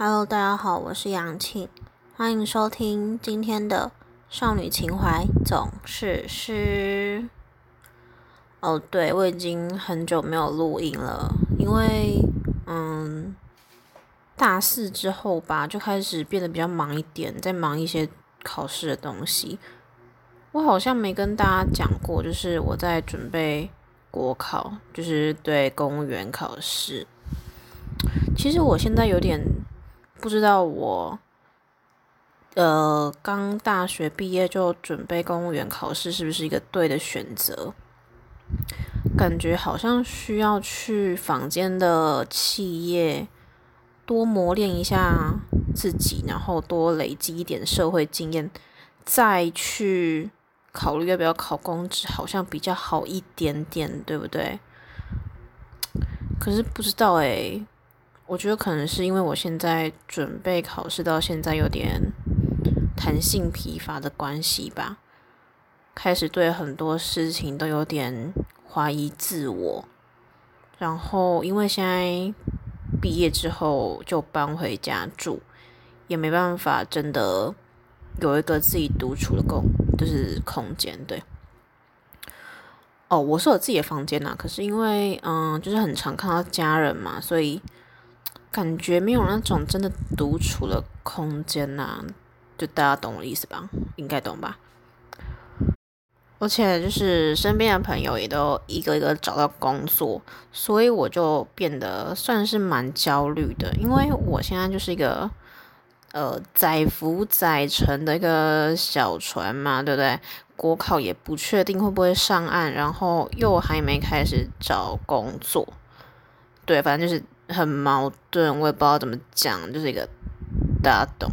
Hello，大家好，我是杨庆，欢迎收听今天的少女情怀总是诗。哦，对，我已经很久没有录音了，因为嗯，大四之后吧，就开始变得比较忙一点，在忙一些考试的东西。我好像没跟大家讲过，就是我在准备国考，就是对公务员考试。其实我现在有点。不知道我，呃，刚大学毕业就准备公务员考试是不是一个对的选择？感觉好像需要去坊间的企业多磨练一下自己，然后多累积一点社会经验，再去考虑要不要考公职，好像比较好一点点，对不对？可是不知道诶。我觉得可能是因为我现在准备考试到现在有点弹性疲乏的关系吧，开始对很多事情都有点怀疑自我。然后因为现在毕业之后就搬回家住，也没办法真的有一个自己独处的空，就是空间。对，哦，我是有自己的房间呐，可是因为嗯，就是很常看到家人嘛，所以。感觉没有那种真的独处的空间呐，就大家懂我意思吧？应该懂吧？而且就是身边的朋友也都一个一个找到工作，所以我就变得算是蛮焦虑的，因为我现在就是一个呃载浮载沉的一个小船嘛，对不对？国考也不确定会不会上岸，然后又还没开始找工作，对，反正就是。很矛盾，我也不知道怎么讲，就是一个大家懂。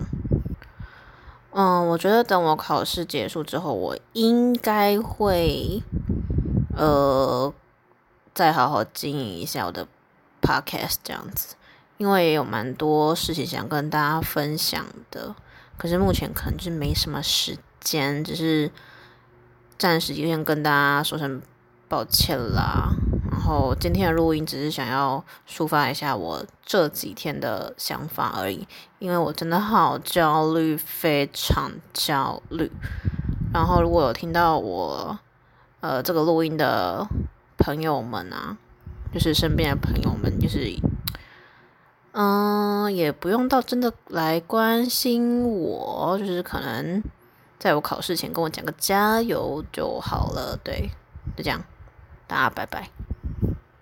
嗯，我觉得等我考试结束之后，我应该会呃再好好经营一下我的 podcast 这样子，因为也有蛮多事情想跟大家分享的，可是目前可能就是没什么时间，只是暂时先跟大家说声抱歉啦。然后今天的录音只是想要抒发一下我这几天的想法而已，因为我真的好焦虑，非常焦虑。然后如果有听到我呃这个录音的朋友们啊，就是身边的朋友们，就是嗯，也不用到真的来关心我，就是可能在我考试前跟我讲个加油就好了。对，就这样，大家拜拜。